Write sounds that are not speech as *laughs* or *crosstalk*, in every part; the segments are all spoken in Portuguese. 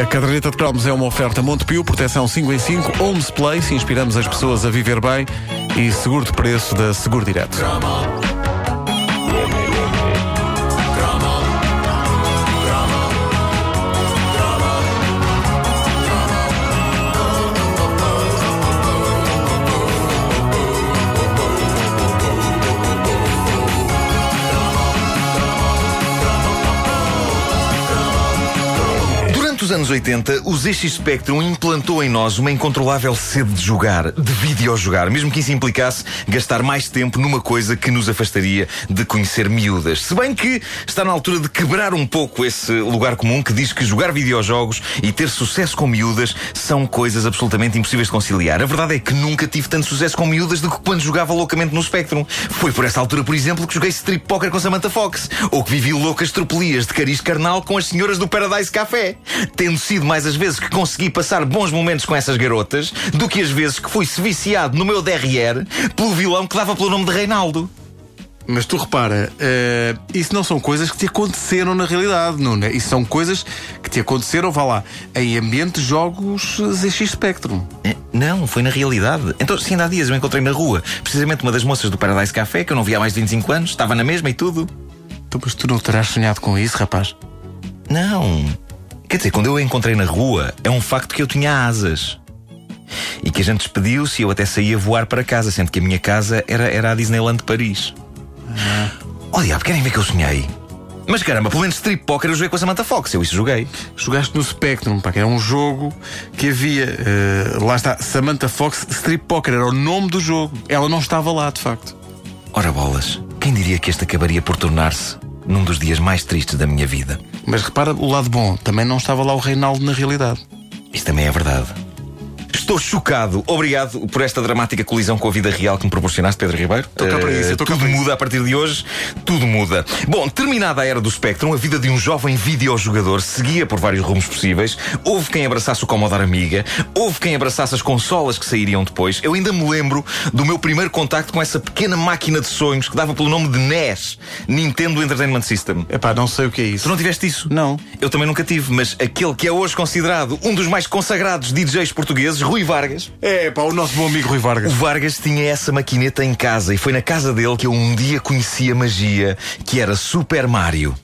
A caderneta de cromos é uma oferta Montepio, proteção 5 em 5, Homes Place, inspiramos as pessoas a viver bem e seguro de preço da Seguro Direto. Durante os anos 80, o ZX Spectrum implantou em nós uma incontrolável sede de jogar, de videojogar, mesmo que isso implicasse gastar mais tempo numa coisa que nos afastaria de conhecer miúdas. Se bem que está na altura de quebrar um pouco esse lugar comum que diz que jogar videojogos e ter sucesso com miúdas são coisas absolutamente impossíveis de conciliar. A verdade é que nunca tive tanto sucesso com miúdas do que quando jogava loucamente no Spectrum. Foi por essa altura, por exemplo, que joguei strip poker com Samantha Fox, ou que vivi loucas tropelias de cariz carnal com as senhoras do Paradise Café tendo sido mais as vezes que consegui passar bons momentos com essas garotas do que as vezes que fui viciado no meu DRR pelo vilão que dava pelo nome de Reinaldo. Mas tu repara, eh, isso não são coisas que te aconteceram na realidade, é? Isso são coisas que te aconteceram, vá lá, em ambiente de jogos ZX Spectrum. Eh, Não, foi na realidade. Então, se ainda há dias eu encontrei na rua precisamente uma das moças do Paradise Café, que eu não via há mais de 25 anos, estava na mesma e tudo. Então, mas tu não terás sonhado com isso, rapaz? Não. Quer dizer, quando eu a encontrei na rua, é um facto que eu tinha asas. E que a gente despediu-se e eu até saía voar para casa, sendo que a minha casa era, era a Disneyland de Paris. Oh, diabo, querem ver que eu sonhei? Mas caramba, pelo menos strip poker eu joguei com a Samantha Fox, eu isso joguei. Jogaste no Spectrum, pá, que era um jogo que havia. eh, lá está, Samantha Fox Strip Poker, era o nome do jogo. Ela não estava lá, de facto. Ora bolas, quem diria que este acabaria por tornar-se num dos dias mais tristes da minha vida? Mas repara o lado bom, também não estava lá o Reinaldo na realidade. Isso também é verdade. Estou chocado. Obrigado por esta dramática colisão com a vida real que me proporcionaste, Pedro Ribeiro. Estou cá para isso, cá tudo muda a partir de hoje. Tudo muda. Bom, terminada a era do Spectrum, a vida de um jovem videojogador seguia por vários rumos possíveis. Houve quem abraçasse o Commodore Amiga, houve quem abraçasse as consolas que sairiam depois. Eu ainda me lembro do meu primeiro contacto com essa pequena máquina de sonhos que dava pelo nome de NES, Nintendo Entertainment System. Epá, não sei o que é isso. Tu não tiveste isso? Não. Eu também nunca tive, mas aquele que é hoje considerado um dos mais consagrados DJs portugueses, Rui Vargas. É, pá, o nosso bom amigo Rui Vargas. O Vargas tinha essa maquineta em casa e foi na casa dele que eu um dia conheci a magia, que era Super Mario.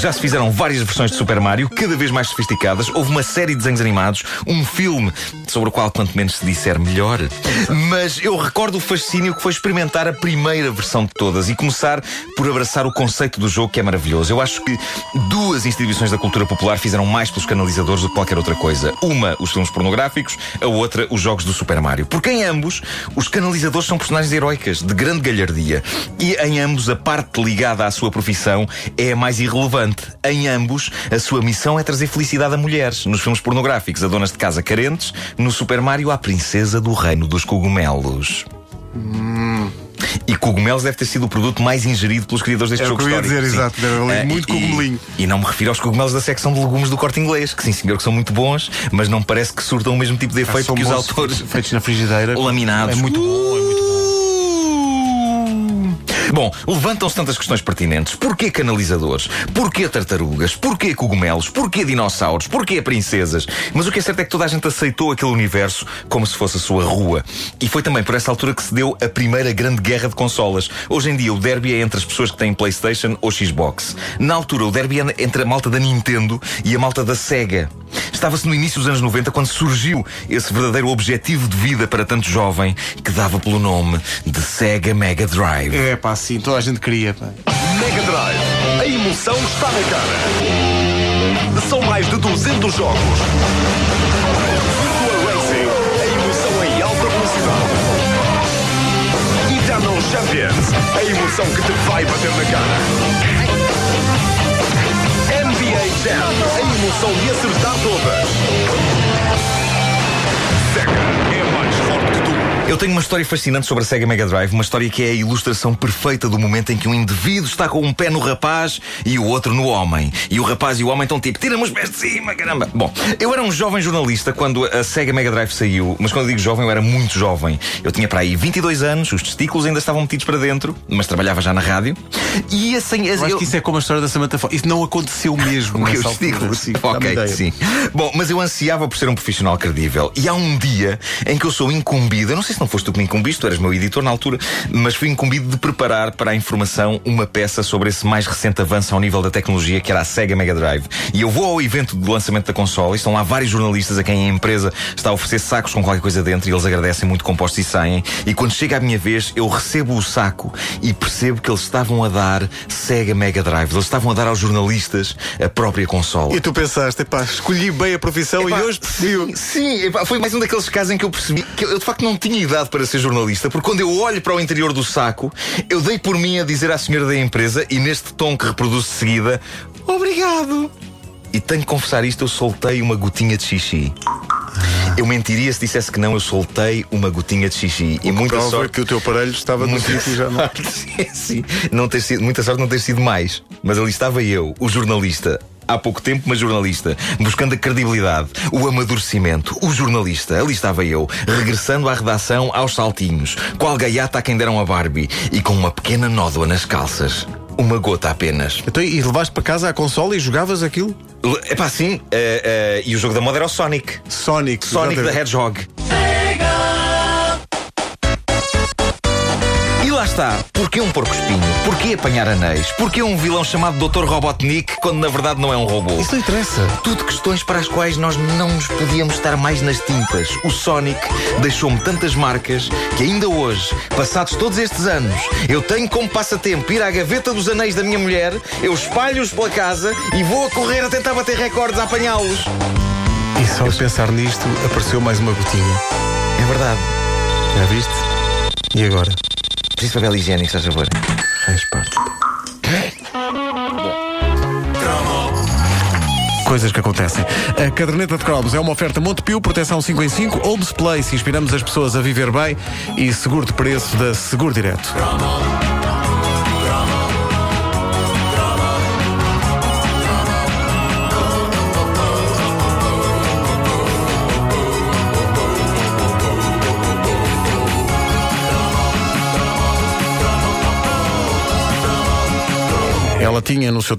Já se fizeram várias versões de Super Mario, cada vez mais sofisticadas. Houve uma série de desenhos animados, um filme sobre o qual, quanto menos se disser, melhor. Mas eu recordo o fascínio que foi experimentar a primeira versão de todas e começar por abraçar o conceito do jogo, que é maravilhoso. Eu acho que duas instituições da cultura popular fizeram mais pelos canalizadores do que qualquer outra coisa. Uma, os filmes pornográficos, a outra, os jogos do Super Mario. Porque em ambos, os canalizadores são personagens heroicas, de grande galhardia. E em ambos, a parte ligada à sua profissão é a mais irrelevante. Em ambos, a sua missão é trazer felicidade a mulheres. Nos filmes pornográficos, a donas de casa carentes. No Super Mario, a princesa do reino dos cogumelos. E cogumelos deve ter sido o produto mais ingerido pelos criadores deste É jogo que eu ia dizer, sim. exato. Deve haver Ah, muito e- cogumelinho. E não me refiro aos cogumelos da secção de legumes do corte inglês, que sim, senhor, que são muito bons, mas não parece que surtam o mesmo tipo de efeito São que os autores Feitos na frigideira. *laughs* laminados. É muito bom, é muito bom. Levantam-se tantas questões pertinentes. Porquê canalizadores? Porquê tartarugas? Porquê cogumelos? Porquê dinossauros? Porquê princesas? Mas o que é certo é que toda a gente aceitou aquele universo como se fosse a sua rua. E foi também por essa altura que se deu a primeira grande guerra de consolas. Hoje em dia o derby é entre as pessoas que têm PlayStation ou Xbox. Na altura o derby é entre a malta da Nintendo e a malta da Sega. Estava-se no início dos anos 90 quando surgiu esse verdadeiro objetivo de vida para tanto jovem que dava pelo nome de Sega Mega Drive. É, pá, sim, toda a gente queria, pá. Mega Drive. A emoção está na cara. São mais de 200 jogos. Virtua Racing. A emoção em alta velocidade. Eternal Champions. A emoção que te vai bater na cara. NBA Jam. A emoção de acertar todas. Sega Eu tenho uma história fascinante sobre a Sega Mega Drive, uma história que é a ilustração perfeita do momento em que um indivíduo está com um pé no rapaz e o outro no homem. E o rapaz e o homem estão tipo, tira-me os pés de cima, caramba. Bom, eu era um jovem jornalista quando a Sega Mega Drive saiu, mas quando eu digo jovem, eu era muito jovem. Eu tinha para aí 22 anos, os testículos ainda estavam metidos para dentro, mas trabalhava já na rádio. E assim, Eu acho que isso é como a história da Samantha Fox. Isso não aconteceu mesmo. O que eu nessa altura. digo? Sim, dá-me ok, sim. Bom, mas eu ansiava por ser um profissional credível. E há um dia em que eu sou incumbido, eu não sei se não foste tu que me incumbiste, tu eras meu editor na altura, mas fui incumbido de preparar para a informação uma peça sobre esse mais recente avanço ao nível da tecnologia que era a Sega Mega Drive. E eu vou ao evento de lançamento da consola e estão lá vários jornalistas a quem a empresa está a oferecer sacos com qualquer coisa dentro e eles agradecem muito compostos e saem. E quando chega a minha vez, eu recebo o saco e percebo que eles estavam a dar Sega Mega Drive. Eles estavam a dar aos jornalistas a própria consola. E tu pensaste, epá, escolhi bem a profissão Epá, e hoje percebi. Sim, sim, epá, foi mais um daqueles casos em que eu percebi que eu de facto não tinha idade para ser jornalista, porque quando eu olho para o interior do saco, eu dei por mim a dizer à senhora da empresa, e neste tom que reproduzo de seguida, obrigado. E tenho que confessar isto, eu soltei uma gotinha de xixi. Eu mentiria se dissesse que não, eu soltei uma gotinha de xixi. e muita sorte. que o teu aparelho estava no sítio já não. *laughs* sorte, sim, não ter sido, muita sorte não ter sido mais. Mas ali estava eu, o jornalista. Há pouco tempo, mas jornalista, buscando a credibilidade, o amadurecimento, o jornalista. Ali estava eu, regressando à redação aos saltinhos, qual gaiata a quem deram a Barbie e com uma pequena nódoa nas calças. Uma gota apenas. Então, e levaste para casa a consola e jogavas aquilo? É pá, sim. eh, eh, e o jogo da moda era o Sonic. Sonic. Sonic the exatamente. Hedgehog. Está. Porquê um porco espinho? Porquê apanhar anéis? Porquê um vilão chamado Dr. Robotnik quando na verdade não é um robô? Isso não interessa. Tudo questões para as quais nós não nos podíamos estar mais nas tintas. O Sonic deixou-me tantas marcas que ainda hoje, passados todos estes anos, eu tenho como passatempo ir à gaveta dos anéis da minha mulher, eu espalho-os pela casa e vou a correr a tentar bater recordes a apanhá-los. E só de pensar nisto, apareceu mais uma gotinha. É verdade. Já viste? E agora? Preciso de papel higiênico, estás a? Faz parte. Coisas que acontecem. A caderneta de cromos é uma oferta Montepio, proteção 5 em 5, Homes Place, inspiramos as pessoas a viver bem e seguro de preço da Seguro Direto. Ela tinha no seu